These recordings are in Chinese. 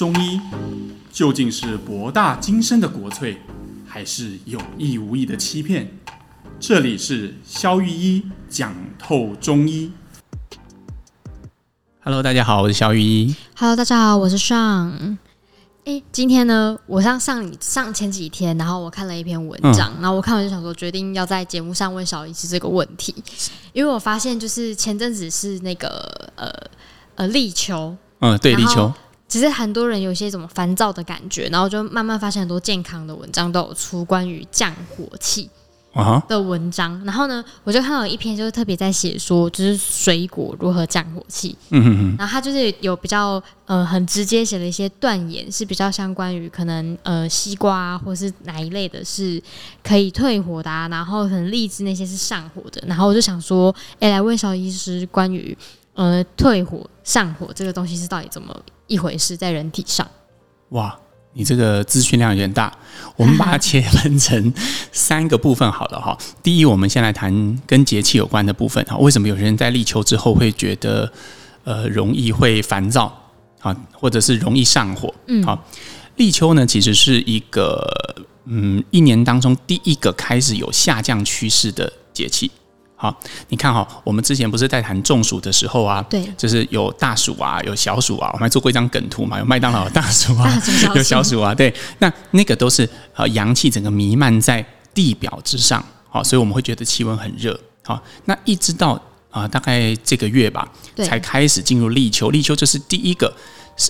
中医究竟是博大精深的国粹，还是有意无意的欺骗？这里是肖玉一讲透中医。Hello，大家好，我是肖玉一。Hello，大家好，我是尚。哎，今天呢，我上上上前几天，然后我看了一篇文章，嗯、然后我看完就想说，决定要在节目上问小医师这个问题，因为我发现就是前阵子是那个呃呃立秋，嗯，对，立秋。其实很多人有些什么烦躁的感觉，然后就慢慢发现很多健康的文章都有出关于降火气的文章。Uh huh. 然后呢，我就看到一篇就是特别在写说，就是水果如何降火气。嗯哼哼。然后他就是有比较呃很直接写了一些断言，是比较相关于可能呃西瓜啊，或是哪一类的是可以退火的啊，然后可能荔枝那些是上火的。然后我就想说，哎，来问小医师关于呃退火上火这个东西是到底怎么一回事在人体上，哇，你这个资讯量有点大，我们把它切分成三个部分好了哈。第一，我们先来谈跟节气有关的部分哈。为什么有些人在立秋之后会觉得呃容易会烦躁啊，或者是容易上火？嗯，好，立秋呢其实是一个嗯一年当中第一个开始有下降趋势的节气。好，你看哈，我们之前不是在谈中暑的时候啊，对，就是有大暑啊，有小暑啊，我们还做过一张梗图嘛，有麦当劳的大暑啊，小有小暑啊，对，那那个都是呃阳气整个弥漫在地表之上，好，所以我们会觉得气温很热，好，那一直到啊、呃、大概这个月吧，才开始进入立秋，立秋就是第一个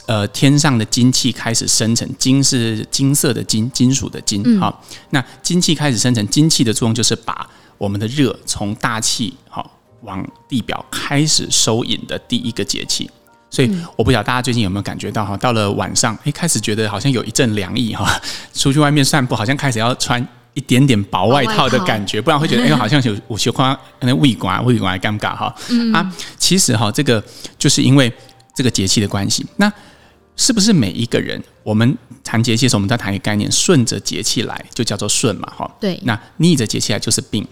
呃天上的金气开始生成，金是金色的金，金属的金，好，嗯、那金气开始生成，金气的作用就是把我们的热从大气好往地表开始收引的第一个节气，所以我不晓得大家最近有没有感觉到哈，到了晚上，哎，开始觉得好像有一阵凉意哈，出去外面散步好像开始要穿一点点薄外套的感觉，不然会觉得哎，好像有有些夸可能胃管胃管尴尬哈。啊，其实哈，这个就是因为这个节气的关系。那是不是每一个人我们谈节气的时候，我们在谈一个概念，顺着节气来就叫做顺嘛哈？对。那逆着节气来就是病。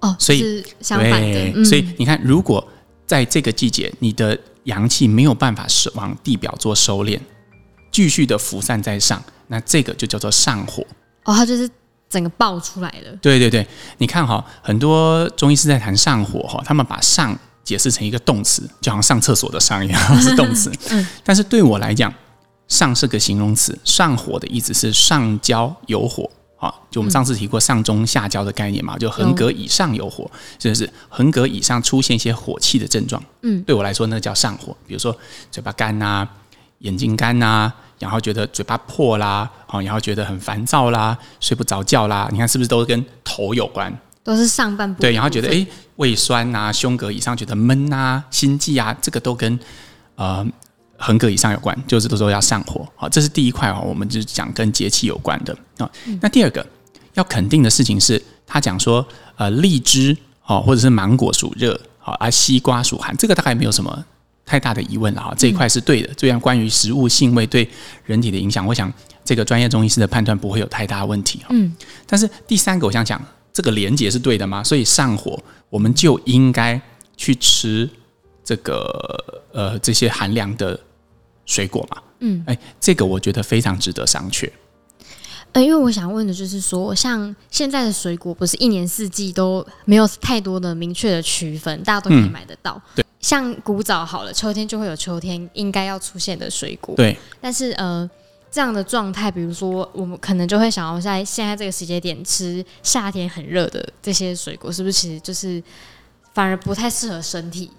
哦，所以相反的，对，所以你看，如果在这个季节，你的阳气没有办法是往地表做收敛，继续的浮散在上，那这个就叫做上火。哦，它就是整个爆出来了。对对对，你看哈，很多中医师在谈上火哈，他们把上解释成一个动词，就好像上厕所的上一样 是动词。嗯，但是对我来讲，上是个形容词，上火的意思是上焦有火。好，就我们上次提过上中下焦的概念嘛，就横膈以上有火，就是横膈以上出现一些火气的症状。嗯，对我来说，那叫上火。比如说嘴巴干呐，眼睛干呐，然后觉得嘴巴破啦，好，然后觉得很烦躁啦，睡不着觉啦，你看是不是都跟头有关？都是上半部。对，然后觉得诶，胃酸呐，胸膈以上觉得闷呐，心悸啊，这个都跟呃。横膈以上有关，就是都说要上火，好，这是第一块哦，我们就讲跟节气有关的啊。那第二个要肯定的事情是，他讲说，呃，荔枝哦，或者是芒果属热，好，而西瓜属寒，这个大概没有什么太大的疑问了哈。这一块是对的，这样关于食物性味对人体的影响，我想这个专业中医师的判断不会有太大问题。嗯，但是第三个，我想讲这个连结是对的吗？所以上火，我们就应该去吃这个呃这些寒凉的。水果嘛，嗯，哎，这个我觉得非常值得商榷。呃，因为我想问的就是说，像现在的水果，不是一年四季都没有太多的明确的区分，大家都可以买得到。嗯、对，像古早好了，秋天就会有秋天应该要出现的水果。对，但是呃，这样的状态，比如说我们可能就会想要在现在这个时间点吃夏天很热的这些水果，是不是其实就是反而不太适合身体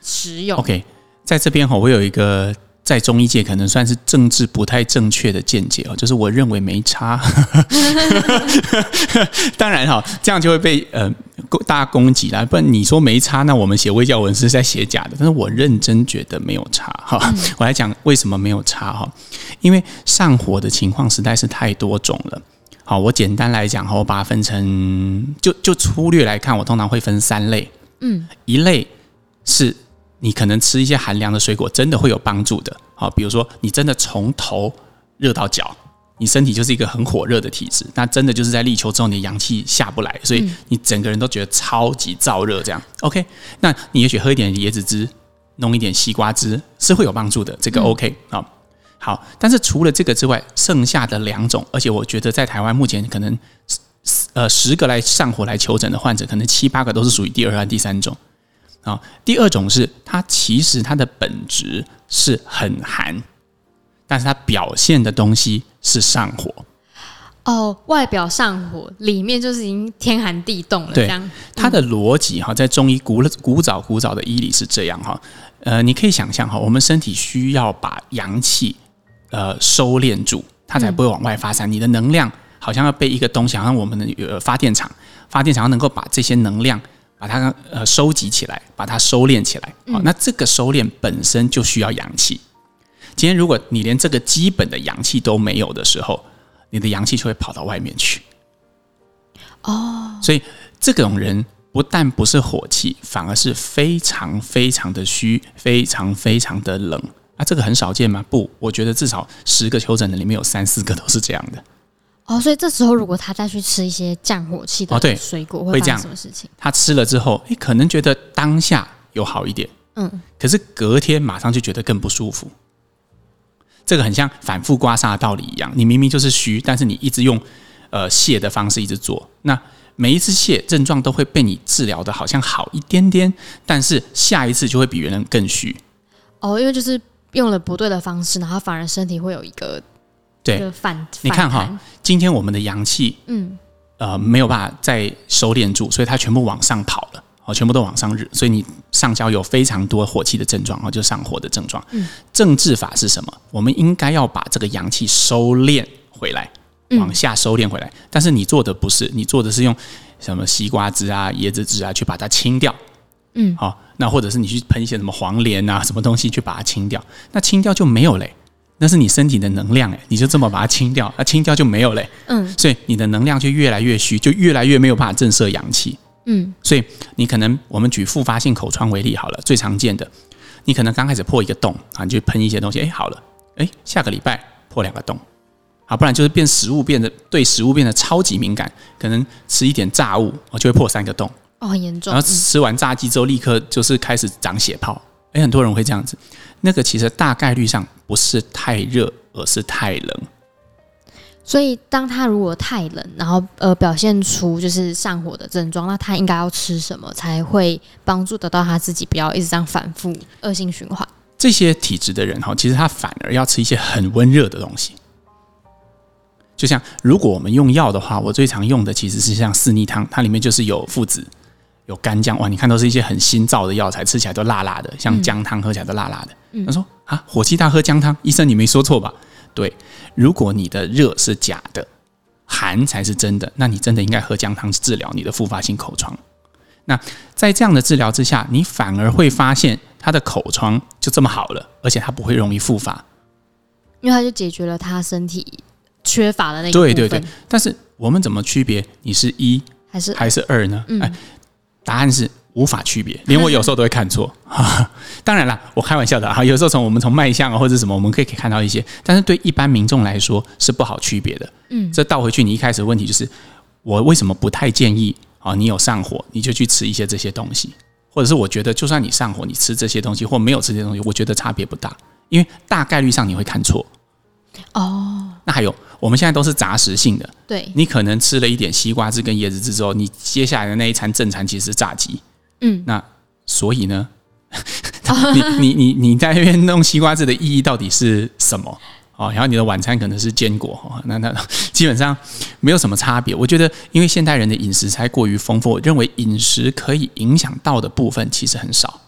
食用？OK，在这边哈，我有一个。在中医界可能算是政治不太正确的见解哦，就是我认为没差。当然哈，这样就会被呃大家攻击了。不然你说没差，那我们写微教文是在写假的。但是我认真觉得没有差哈。我来讲为什么没有差哈？因为上火的情况实在是太多种了。好，我简单来讲哈，我把它分成就就粗略来看，我通常会分三类。嗯，一类是。你可能吃一些寒凉的水果，真的会有帮助的。好，比如说你真的从头热到脚，你身体就是一个很火热的体质，那真的就是在立秋之后，你的阳气下不来，所以你整个人都觉得超级燥热。这样，OK？那你也许喝一点椰子汁，弄一点西瓜汁是会有帮助的。这个 OK 好。好，但是除了这个之外，剩下的两种，而且我觉得在台湾目前可能，呃，十个来上火来求诊的患者，可能七八个都是属于第二和第三种。啊，第二种是它其实它的本质是很寒，但是它表现的东西是上火。哦，外表上火，里面就是已经天寒地冻了。这样，它的逻辑哈，在中医古古早古早的医理是这样哈。呃，你可以想象哈，我们身体需要把阳气。呃，收敛住，它才不会往外发散。嗯、你的能量好像要被一个东西，好像我们的呃发电厂，发电厂要能够把这些能量把它呃收集起来，把它收敛起来。好、嗯，那这个收敛本身就需要阳气。今天如果你连这个基本的阳气都没有的时候，你的阳气就会跑到外面去。哦，所以这种人不但不是火气，反而是非常非常的虚，非常非常的冷。啊，这个很少见吗？不，我觉得至少十个求诊的里面有三四个都是这样的。哦，所以这时候如果他再去吃一些降火气的水果，会发生什么事情？他吃了之后，诶，可能觉得当下有好一点，嗯，可是隔天马上就觉得更不舒服。这个很像反复刮痧的道理一样，你明明就是虚，但是你一直用呃泻的方式一直做，那每一次泻症状都会被你治疗的好像好一点点，但是下一次就会比原来更虚。哦，因为就是。用了不对的方式，然后反而身体会有一个对反。你看哈，今天我们的阳气，嗯，呃，没有办法再收敛住，所以它全部往上跑了，哦，全部都往上日，所以你上焦有非常多火气的症状，哦，就上火的症状。嗯，正治法是什么？我们应该要把这个阳气收敛回来，往下收敛回来。嗯，但是你做的不是，你做的是用什么西瓜汁啊、椰子汁啊去把它清掉。嗯，好，那或者是你去喷一些什么黄连啊，什么东西去把它清掉，那清掉就没有嘞，那是你身体的能量诶，你就这么把它清掉，那清掉就没有嘞，嗯，所以你的能量就越来越虚，就越来越没有办法震慑阳气，嗯，所以你可能我们举复发性口疮为例好了，最常见的，你可能刚开始破一个洞啊，你就喷一些东西，哎，好了，哎，下个礼拜破两个洞，啊，不然就是变食物变得对食物变得超级敏感，可能吃一点炸物，我就会破三个洞。哦，很严重。然后吃完炸鸡之后，立刻就是开始长血泡。诶，很多人会这样子。那个其实大概率上不是太热，而是太冷。所以，当他如果太冷，然后呃表现出就是上火的症状，那他应该要吃什么才会帮助得到他自己，不要一直这样反复恶性循环？这些体质的人哈，其实他反而要吃一些很温热的东西。就像如果我们用药的话，我最常用的其实是像四逆汤，它里面就是有附子。有干姜哇，你看都是一些很新造的药材，吃起来都辣辣的，像姜汤喝起来都辣辣的。嗯、他说啊，火气大喝姜汤，医生你没说错吧？对，如果你的热是假的，寒才是真的，那你真的应该喝姜汤治疗你的复发性口疮。那在这样的治疗之下，你反而会发现他的口疮就这么好了，而且他不会容易复发，因为他就解决了他身体缺乏的那个。对对对，但是我们怎么区别你是一还是还是二呢？嗯。答案是无法区别，连我有时候都会看错。当然啦，我开玩笑的啊。有时候从我们从脉象啊或者什么，我们可以可以看到一些，但是对一般民众来说是不好区别的。嗯，这倒回去，你一开始的问题就是，我为什么不太建议啊？你有上火，你就去吃一些这些东西，或者是我觉得，就算你上火，你吃这些东西或没有吃这些东西，我觉得差别不大，因为大概率上你会看错。哦，那还有。我们现在都是杂食性的，对，你可能吃了一点西瓜汁跟椰子汁之后，你接下来的那一餐正餐其实是炸鸡，嗯，那所以呢，你你你你在那边弄西瓜汁的意义到底是什么？哦，然后你的晚餐可能是坚果，哦，那那 基本上没有什么差别。我觉得，因为现代人的饮食才过于丰富，我认为饮食可以影响到的部分其实很少。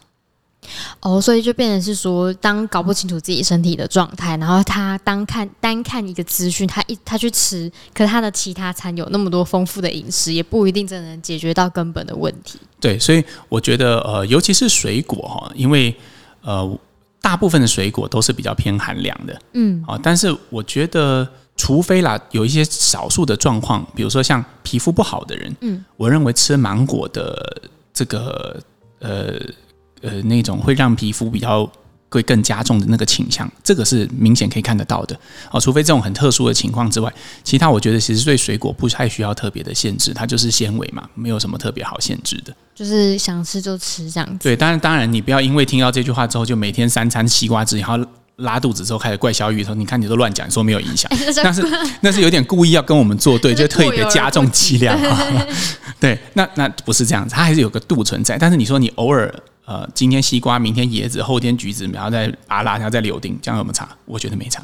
哦，所以就变成是说，当搞不清楚自己身体的状态，然后他当看单看一个资讯，他一他去吃，可是他的其他餐有那么多丰富的饮食，也不一定真的能解决到根本的问题。对，所以我觉得呃，尤其是水果哈，因为呃，大部分的水果都是比较偏寒凉的，嗯，啊，但是我觉得，除非啦，有一些少数的状况，比如说像皮肤不好的人，嗯，我认为吃芒果的这个呃。呃，那种会让皮肤比较会更加重的那个倾向，这个是明显可以看得到的哦。除非这种很特殊的情况之外，其他我觉得其实对水果不太需要特别的限制，它就是纤维嘛，没有什么特别好限制的。就是想吃就吃这样子。对，当然当然，你不要因为听到这句话之后就每天三餐西瓜汁，然后拉肚子之后开始怪小雨说：“你看你都乱讲，说没有影响。”但是那是有点故意要跟我们作对，就特别加重剂量啊。对，那那不是这样子，它还是有个度存在。但是你说你偶尔呃，今天西瓜，明天椰子，后天橘子，然后再阿拉，然后再柳丁，这样有没有差？我觉得没差。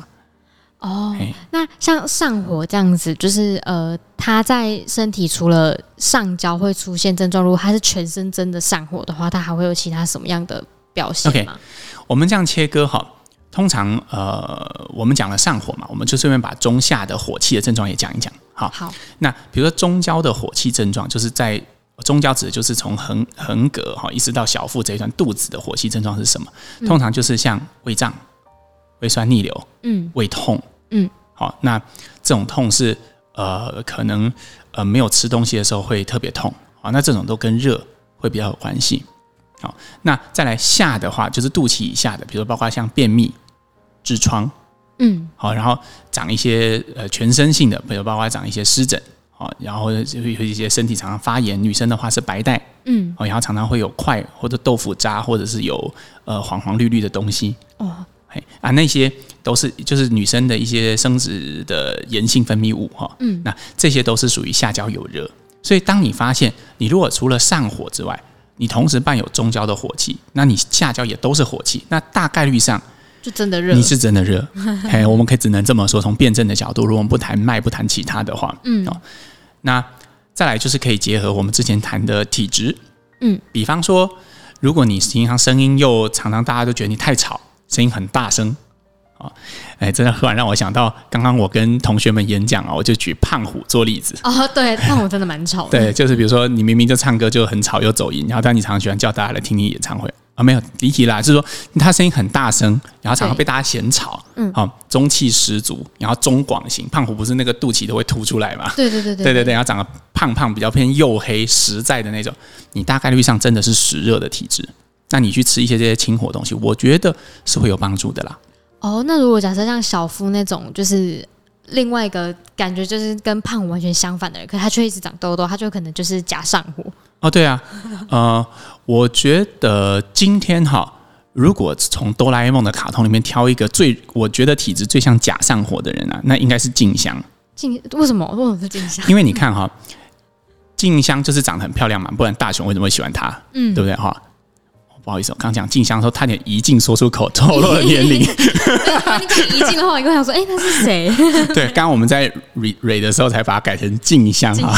哦，那像上火这样子，就是呃，他在身体除了上焦会出现症状，如果他是全身真的上火的话，他还会有其他什么样的表现吗？Okay, 我们这样切割哈，通常呃，我们讲了上火嘛，我们就顺便把中下的火气的症状也讲一讲。好，好，那比如说中焦的火气症状，就是在中焦指的就是从横横膈哈一直到小腹这一段肚子的火气症状是什么？通常就是像胃胀。胃酸逆流，嗯，胃痛，嗯，好，那这种痛是呃，可能呃没有吃东西的时候会特别痛，啊，那这种都跟热会比较有关系，好，那再来下的话就是肚脐以下的，比如包括像便秘、痔疮，嗯，好，然后长一些呃全身性的，比如包括长一些湿疹，好，然后就会有一些身体常常发炎，女生的话是白带，嗯，然后常常会有块或者豆腐渣，或者是有呃黄黄绿绿的东西，哦。啊，那些都是就是女生的一些生殖的炎性分泌物哈，嗯，那这些都是属于下焦有热，所以当你发现你如果除了上火之外，你同时伴有中焦的火气，那你下焦也都是火气，那大概率上就真的热，你是真的热，哎，我们可以只能这么说，从辩证的角度，如果我们不谈脉不谈其他的话，嗯，哦，那再来就是可以结合我们之前谈的体质，嗯，比方说，如果你平常声音又常常大家都觉得你太吵。声音很大声，啊，哎，真的忽然让我想到，刚刚我跟同学们演讲啊，我就举胖虎做例子。哦，对，胖虎真的蛮吵的。对，就是比如说你明明就唱歌就很吵又走音，然后但你常常喜欢叫大家来听你演唱会啊，没有离题啦，就是说他声音很大声，然后常常被大家嫌吵，嗯，好，中气十足，然后中广型。胖虎不是那个肚脐都会凸出来嘛？对对对对，对对对，然后长得胖胖，比较偏黝黑实在的那种，你大概率上真的是湿热的体质。那你去吃一些这些清火东西，我觉得是会有帮助的啦。哦，那如果假设像小夫那种，就是另外一个感觉，就是跟胖虎完全相反的人，可是他却一直长痘痘，他就可能就是假上火。哦，对啊，呃，我觉得今天哈，如果从哆啦 A 梦的卡通里面挑一个最，我觉得体质最像假上火的人啊，那应该是静香。静为什么？为什么是静香？因为你看哈，静香就是长得很漂亮嘛，不然大雄为什么会喜欢她？嗯，对不对哈？不好意思，我刚讲静香的时候，差点一进说出口，透露了年龄。你讲一进的话，我刚想说，哎、欸，他是谁？对，刚刚我们在蕊蕊的时候才把它改成静香哈。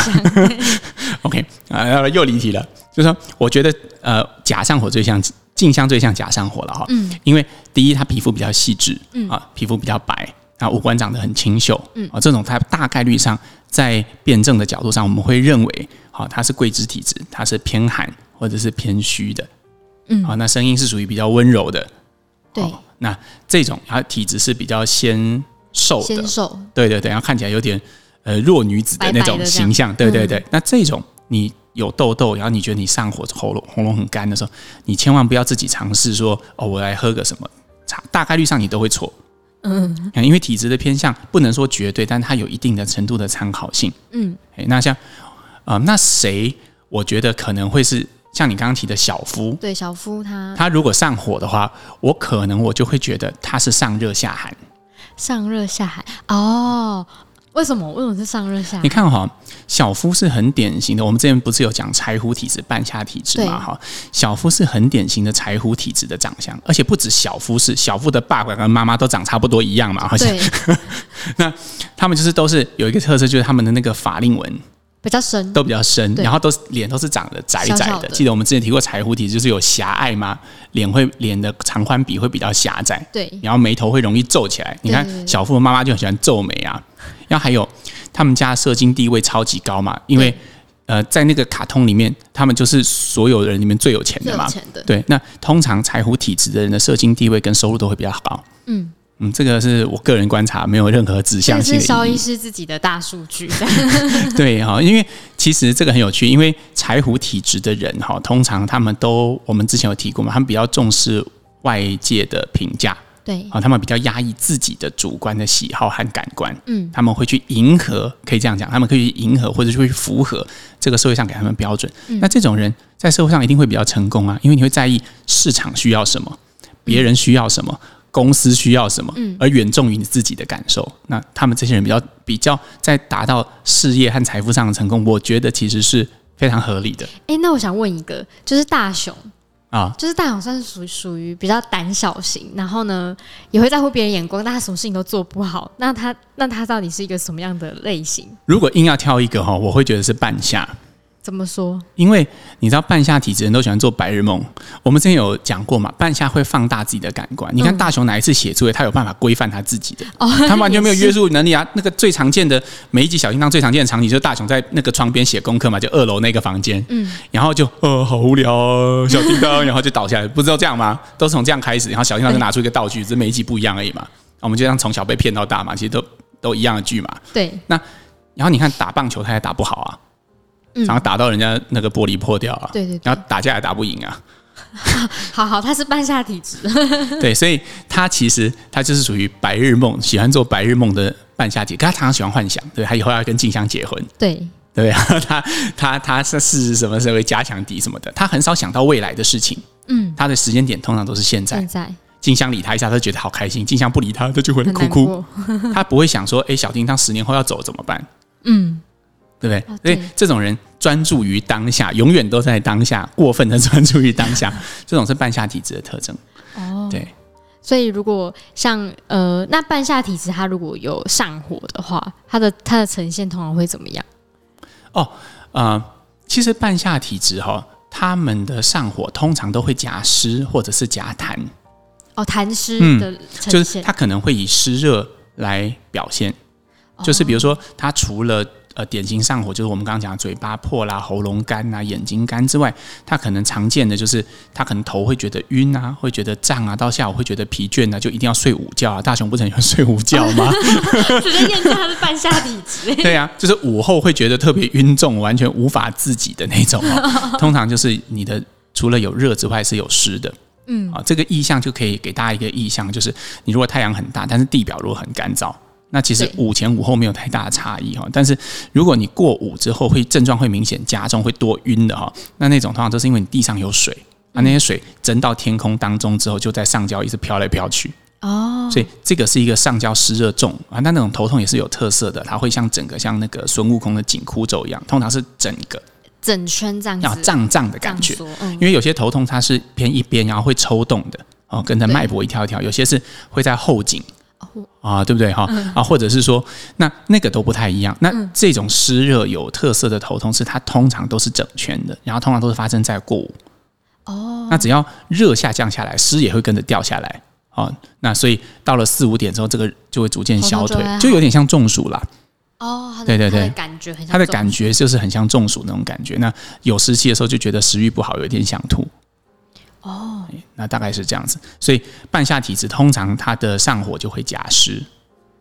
OK 啊，又离题了。就是说，我觉得呃，假上火最像静香，最像假上火了哈。嗯。因为第一，他皮肤比较细致，嗯啊，皮肤比较白，啊五官长得很清秀，嗯啊，这种他大概率上在辩证的角度上，我们会认为，好，他是桂枝体质，他是偏寒或者是偏虚的。嗯，好，那声音是属于比较温柔的，对。那这种它体质是比较纤瘦的，纤瘦，对对对，然后看起来有点呃弱女子的那种形象，白白对对对。嗯、那这种你有痘痘，然后你觉得你上火，喉咙喉咙很干的时候，你千万不要自己尝试说哦，我来喝个什么茶，大概率上你都会错。嗯，因为体质的偏向不能说绝对，但它有一定的程度的参考性。嗯，哎，那像啊、呃，那谁，我觉得可能会是。像你刚刚提的小夫，对小夫他他如果上火的话，我可能我就会觉得他是上热下寒。上热下寒哦？为什么？为什么是上热下寒？你看哈，小夫是很典型的。我们之前不是有讲柴胡体质、半夏体质嘛？哈，小夫是很典型的柴胡体质的长相，而且不止小夫是，小夫的爸爸跟妈妈都长差不多一样嘛？好像。那他们就是都是有一个特色，就是他们的那个法令纹。比较深，都比较深，然后都是脸都是长得窄窄的。小小的。记得我们之前提过柴胡体，就是有狭隘嘛，脸会脸的长宽比会比较狭窄，对，然后眉头会容易皱起来。你看小富的妈妈就很喜欢皱眉啊，然后还有他们家社经地位超级高嘛，因为呃在那个卡通里面，他们就是所有人里面最有钱的嘛，对，那通常柴胡体质的人的社经地位跟收入都会比较高，嗯。嗯，这个是我个人观察，没有任何指向性。这是萧医师自己的大数据。对哈，因为其实这个很有趣，因为柴胡体质的人哈，通常他们都我们之前有提过嘛，他们比较重视外界的评价，对啊，他们比较压抑自己的主观的喜好和感官，嗯，他们会去迎合，可以这样讲，他们可以去迎合或者去符合这个社会上给他们标准。嗯，那这种人在社会上一定会比较成功啊，因为你会在意市场需要什么，别人需要什么。公司需要什么，而远重于你自己的感受。那他们这些人比较比较在达到事业和财富上的成功，我觉得其实是非常合理的。哎，那我想问一个，就是大雄啊，就是大雄算是属属于比较胆小型，然后呢也会在乎别人眼光，但他什么事情都做不好。那他那他到底是一个什么样的类型？如果硬要挑一个哈，我会觉得是半夏。怎么说？因为你知道半夏体质人都喜欢做白日梦。我们之前有讲过嘛，半夏会放大自己的感官。你看大雄哪一次写作业，他有办法规范他自己的？哦，他完全没有约束能力啊。那个最常见的每一集小叮当最常见的场景，就是大雄在那个窗边写功课嘛，就二楼那个房间。嗯，然后就呃好无聊哦，小叮当，然后就倒下来，不知道这样吗？都是从这样开始，然后小叮当就拿出一个道具，只是每一集不一样而已嘛。我们就这样从小被骗到大嘛，其实都都一样的剧嘛。对。那然后你看打棒球，他也打不好啊。然后打到人家那个玻璃破掉啊，对对，然后打架也打不赢啊。好好，他是半夏体质，对，所以他其实他就是属于白日梦，喜欢做白日梦的半夏体，可他常常喜欢幻想，对，他以后要跟静香结婚，对对啊，他他他是是什么时候会加强敌什么的，他很少想到未来的事情，嗯，他的时间点通常都是现在。现在静香理他一下，他就觉得好开心；静香不理他，他就会哭哭。他不会想说，哎，小叮当十年后要走怎么办？嗯。对不对？所以这种人专注于当下，永远都在当下，过分的专注于当下，这种是半夏体质的特征。哦，对。所以如果像呃，那半夏体质它如果有上火的话，它的它的呈现通常会怎么样？哦，呃，其实半夏体质哈、哦，他们的上火通常都会夹湿或者是夹痰。哦，痰湿的呈现、嗯，就是他可能会以湿热来表现，哦、就是比如说他除了呃，典型上火就是我们刚刚讲的嘴巴破啦、喉咙干啊、眼睛干之外，他可能常见的就是他可能头会觉得晕啊，会觉得胀啊，到下午会觉得疲倦啊，就一定要睡午觉啊。大雄不是很喜欢睡午觉吗？直接验证他是半夏体质。对啊，就是午后会觉得特别晕重，完全无法自己的那种哦。通常就是你的除了有热之外是有湿的。嗯啊，这个意象就可以给大家一个意象，就是你如果太阳很大，但是地表如果很干燥。那其实午前午后没有太大的差异哈，但是如果你过午之后会症状会明显加重，会多晕的哈，那那种通常都是因为你地上有水，啊那些水蒸到天空当中之后，就在上焦一直飘来飘去。哦，所以这个是一个上焦湿热重啊，那那种头痛也是有特色的，它会像整个像那个孙悟空的紧箍咒一样，通常是整个。整圈这样子，要胀胀的感觉，因为有些头痛它是偏一边，然后会抽动的哦，跟着脉搏一跳一跳，有些是会在后颈。啊，对不对哈？啊，或者是说，那那个都不太一样。那这种湿热有特色的头痛，是它通常都是整圈的，然后通常都是发生在过午。哦，那只要热下降下来，湿也会跟着掉下来。哦，那所以到了四五点之后，这个就会逐渐消退，就有点像中暑了。哦，对对对，感觉很像，它的感觉就是很像中暑那种感觉。那有湿气的时候，就觉得食欲不好，有点想吐。哦，那大概是这样子，所以半夏体质通常它的上火就会夹湿。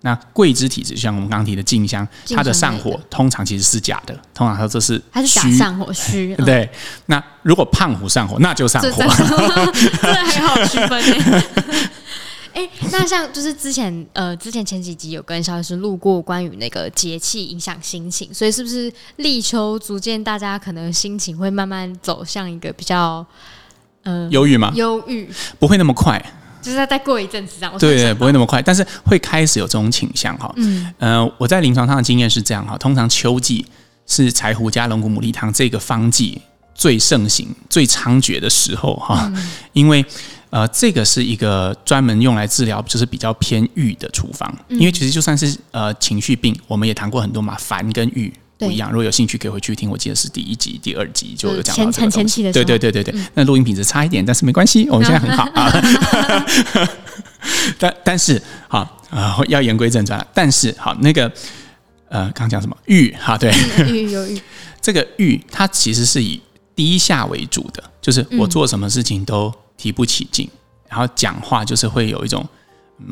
那桂枝体质，像我们刚刚提的静香，它的上火通常其实是假的，通常它这是它是假上火虚。对，那如果胖虎上火，那就上火，这很 好区分。哎，那像就是之前呃，之前前几集有跟肖医师录过关于那个节气影响心情，所以是不是立秋逐渐大家可能心情会慢慢走向一个比较。呃，忧郁吗？忧郁。不会那么快，就是再再过一阵子这样。对，对，不会那么快，但是会开始有这种倾向哈。嗯，呃，我在临床上的经验是这样哈，通常秋季是柴胡加龙骨牡蛎汤这个方剂最盛行、最猖獗的时候哈，嗯、因为呃，这个是一个专门用来治疗就是比较偏郁的处方，嗯、因为其实就算是呃情绪病，我们也谈过很多嘛，烦跟郁。不一样，如果有兴趣可以回去听，我记得是第一集、第二集就有讲到这个东对对对对对，嗯、那录音品质差一点，但是没关系，我们现在很好啊。但但是好啊，要言归正传。但是好，那个呃，刚讲什么郁哈？对，郁有郁。这个郁它其实是以低下为主的，就是我做什么事情都提不起劲，嗯、然后讲话就是会有一种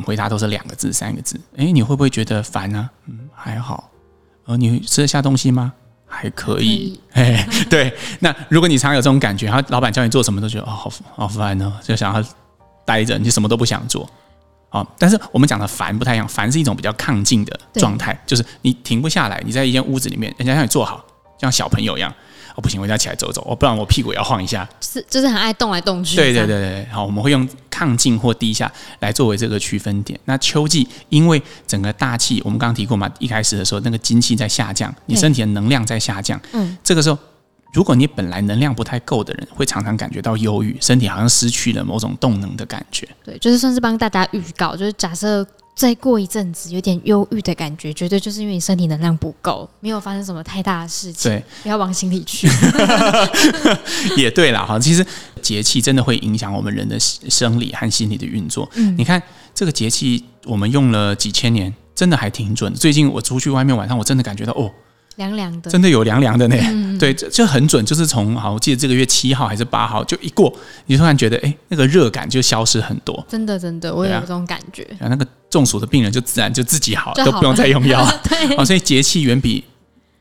回答都是两个字、三个字。哎，你会不会觉得烦呢？嗯，还好。哦，你吃得下东西吗？还可以，哎，对。那如果你常有这种感觉，然后老板叫你做什么都觉得哦，好好烦哦，就想要待着，你什么都不想做。哦，但是我们讲的烦不太一样，烦是一种比较亢进的状态，就是你停不下来，你在一间屋子里面，人家让你坐好，像小朋友一样。不行，我一定要起来走走，哦，不然我屁股也要晃一下。是，就是很爱动来动去。对对对对，好，我们会用亢进或低下来作为这个区分点。那秋季因为整个大气，我们刚刚提过嘛，一开始的时候那个精气在下降，你身体的能量在下降，嗯，这个时候如果你本来能量不太够的人，会常常感觉到忧郁，身体好像失去了某种动能的感觉。对，就是算是帮大家预告，就是假设。再过一阵子有点忧郁的感觉，绝对就是因为你身体能量不够，没有发生什么太大的事情。对，不要往心里去。也对啦，哈，其实节气真的会影响我们人的生理和心理的运作。嗯，你看这个节气，我们用了几千年，真的还挺准。最近我出去外面晚上，我真的感觉到哦。凉凉的，真的有凉凉的呢。嗯、对，这就很准，就是从好，我记得这个月七号还是八号，就一过，你突然觉得，哎，那个热感就消失很多。真的，真的，我有这种感觉。啊，那个中暑的病人就自然就自己好，好都不用再用药。对，哦，所以节气远比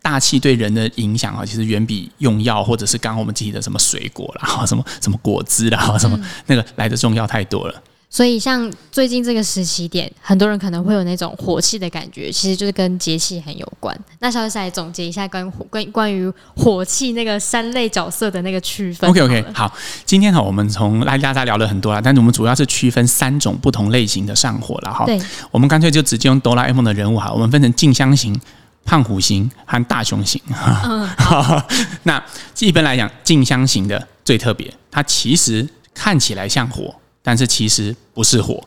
大气对人的影响啊，其实远比用药或者是刚刚我们提的什么水果啦，什么什么果汁啦，什么、嗯、那个来的重要太多了。所以，像最近这个时期点，很多人可能会有那种火气的感觉，其实就是跟节气很有关。那稍微再来总结一下关关关于火气那个三类角色的那个区分。OK OK，好，今天哈，我们从拉大家聊了很多了，但是我们主要是区分三种不同类型的上火了哈。对，我们干脆就直接用哆啦 A 梦的人物哈，我们分成静香型、胖虎型和大雄型。嗯，好。那一般来讲，静香型的最特别，它其实看起来像火。但是其实不是火，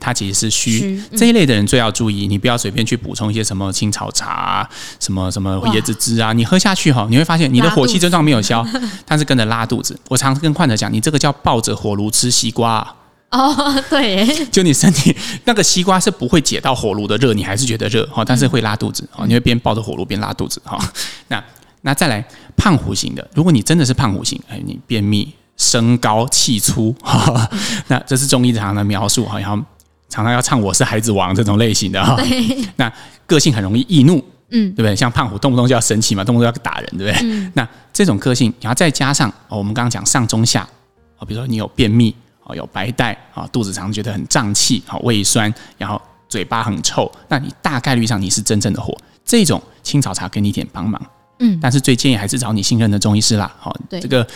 它其实是虚。这一类的人最要注意，你不要随便去补充一些什么青草茶啊，什么什么椰子汁啊，你喝下去哈，你会发现你的火气症状没有消，但是跟着拉肚子。我常跟患者讲，你这个叫抱着火炉吃西瓜啊。哦，对，就你身体那个西瓜是不会解到火炉的热，你还是觉得热哈，但是会拉肚子哈，你会边抱着火炉边拉肚子哈。那那再来胖虎型的，如果你真的是胖虎型，哎，你便秘。身高气粗，那这是中医常常的描述，好像常常要唱我是孩子王这种类型的哈。那个性很容易易怒，嗯，对不对？像胖虎动不动就要生气嘛，动不动要打人，对不对？嗯、那这种个性，然后再加上我们刚刚讲上中下，比如说你有便秘，有白带啊，肚子常常觉得很胀气，好胃酸，然后嘴巴很臭，那你大概率上你是真正的火。这种青草茶给你一点帮忙。嗯，但是最建议还是找你信任的中医师啦。好，对，这个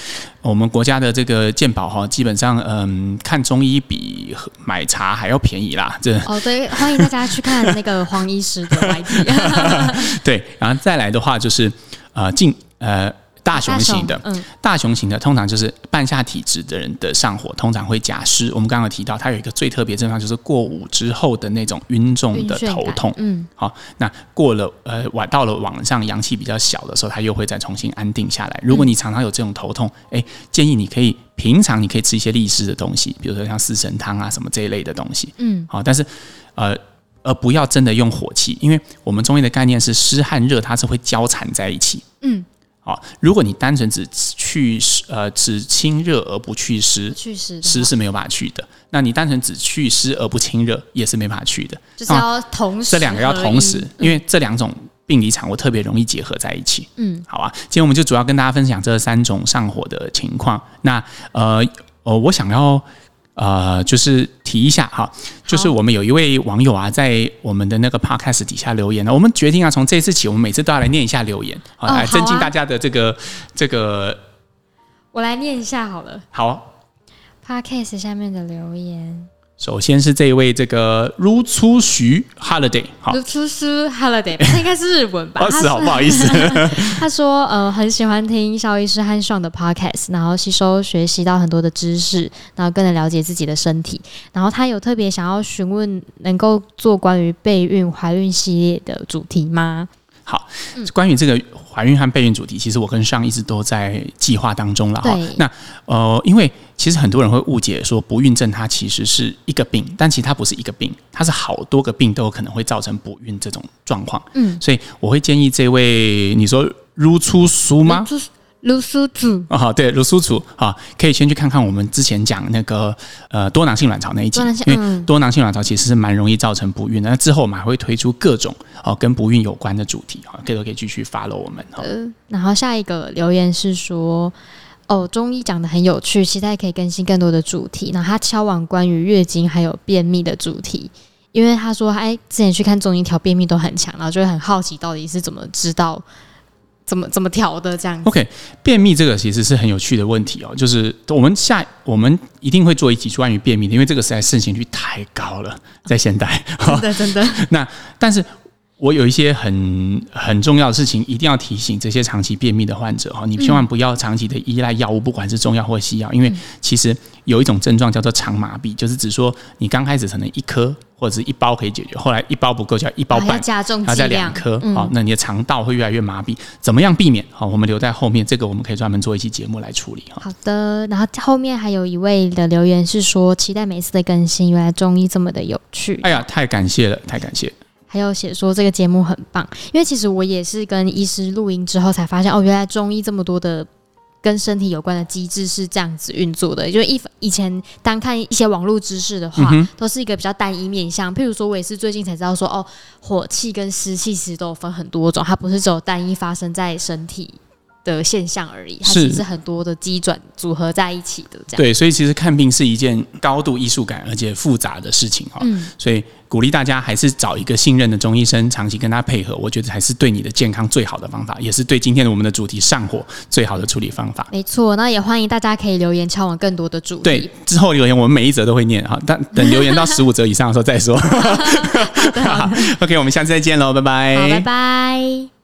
我们国家的这个健保哈，基本上嗯，看中医比买茶还要便宜啦。这哦，对，欢迎大家去看那个黄医师的 YT。对，然后再来的话就是呃，进呃。大雄型的，嗯，大雄型的通常就是半夏体质的人的上火，通常会假湿。我们刚刚提到，它有一个最特别症状，就是过午之后的那种晕重的头痛。嗯，好，那过了呃晚到了晚上阳气比较小的时候，它又会再重新安定下来。如果你常常有这种头痛，哎，建议你可以平常你可以吃一些利湿的东西，比如说像四神汤啊什么这一类的东西。嗯，好，但是呃，而不要真的用火气，因为我们中医的概念是湿和热它是会交缠在一起。嗯。好，如果你单纯只去湿，呃，只清热而不去湿，去湿湿是没有办法去的。那你单纯只去湿而不清热，也是没办法去的。就是要同时，这两个要同时，因为这两种病理场我特别容易结合在一起。嗯，好啊，今天我们就主要跟大家分享这三种上火的情况。那呃，呃，我想要。呃，就是提一下哈，就是我们有一位网友啊，在我们的那个 podcast 底下留言呢，我们决定啊，从这次起，我们每次都要来念一下留言，好，来增进大家的这个这个。我来念一下好了。好，podcast 下面的留言。首先是这一位这个如初徐 holiday，好，如初徐 holiday，他应该是日文吧？哦，是，好，不好意思。他说，呃，很喜欢听萧医师和 Sean 的 podcast，然后吸收学习到很多的知识，然后更能了解自己的身体。然后他有特别想要询问，能够做关于备孕、怀孕系列的主题吗？好，关于这个怀孕和备孕主题，其实我跟上一直都在计划当中了哈。那呃，因为其实很多人会误解说不孕症它其实是一个病，但其实它不是一个病，它是好多个病都有可能会造成不孕这种状况。嗯，所以我会建议这位你说如初书吗？卢苏楚哦，好，对，卢苏楚，好，可以先去看看我们之前讲那个呃多囊性卵巢那一集，嗯、因为多囊性卵巢其实是蛮容易造成不孕的。那之后我们还会推出各种哦跟不孕有关的主题，哈，可以都可以继续 follow 我们。呃，然后下一个留言是说，哦，中医讲的很有趣，期待可以更新更多的主题。然后他敲碗关于月经还有便秘的主题，因为他说，哎，之前去看中医调便秘都很强，然后就会很好奇到底是怎么知道。怎么怎么调的这样子。OK，便秘这个其实是很有趣的问题哦，就是我们下我们一定会做一集关于便秘的，因为这个实在盛行率太高了，在现代。真 的真的。那但是。我有一些很很重要的事情，一定要提醒这些长期便秘的患者哈，你千万不要长期的依赖药物，不管是中药或西药，因为其实有一种症状叫做肠麻痹，就是指说你刚开始可能一颗或者是一包可以解决，后来一包不够，就要一包半，要加重，要再两颗，好，那你的肠道会越来越麻痹，怎么样避免？好，我们留在后面，这个我们可以专门做一期节目来处理哈。好的，然后后面还有一位的留言是说，期待每次的更新，原来中医这么的有趣。哎呀，太感谢了，太感谢。还有写说这个节目很棒，因为其实我也是跟医师录音之后才发现，哦，原来中医这么多的跟身体有关的机制是这样子运作的。就一以前单看一些网络知识的话，嗯、都是一个比较单一面向。譬如说，我也是最近才知道说，哦，火气跟湿气其实都有分很多种，它不是只有单一发生在身体的现象而已，它其实是很多的机转组合在一起的。这样对，所以其实看病是一件高度艺术感而且复杂的事情哈。嗯，所以。鼓励大家还是找一个信任的中医生，长期跟他配合，我觉得还是对你的健康最好的方法，也是对今天的我们的主题上火最好的处理方法。没错，那也欢迎大家可以留言敲碗更多的主题。对，之后留言我们每一则都会念哈，但等留言到十五则以上的时候再说。好，OK，我们下次再见喽，拜拜。好，拜拜。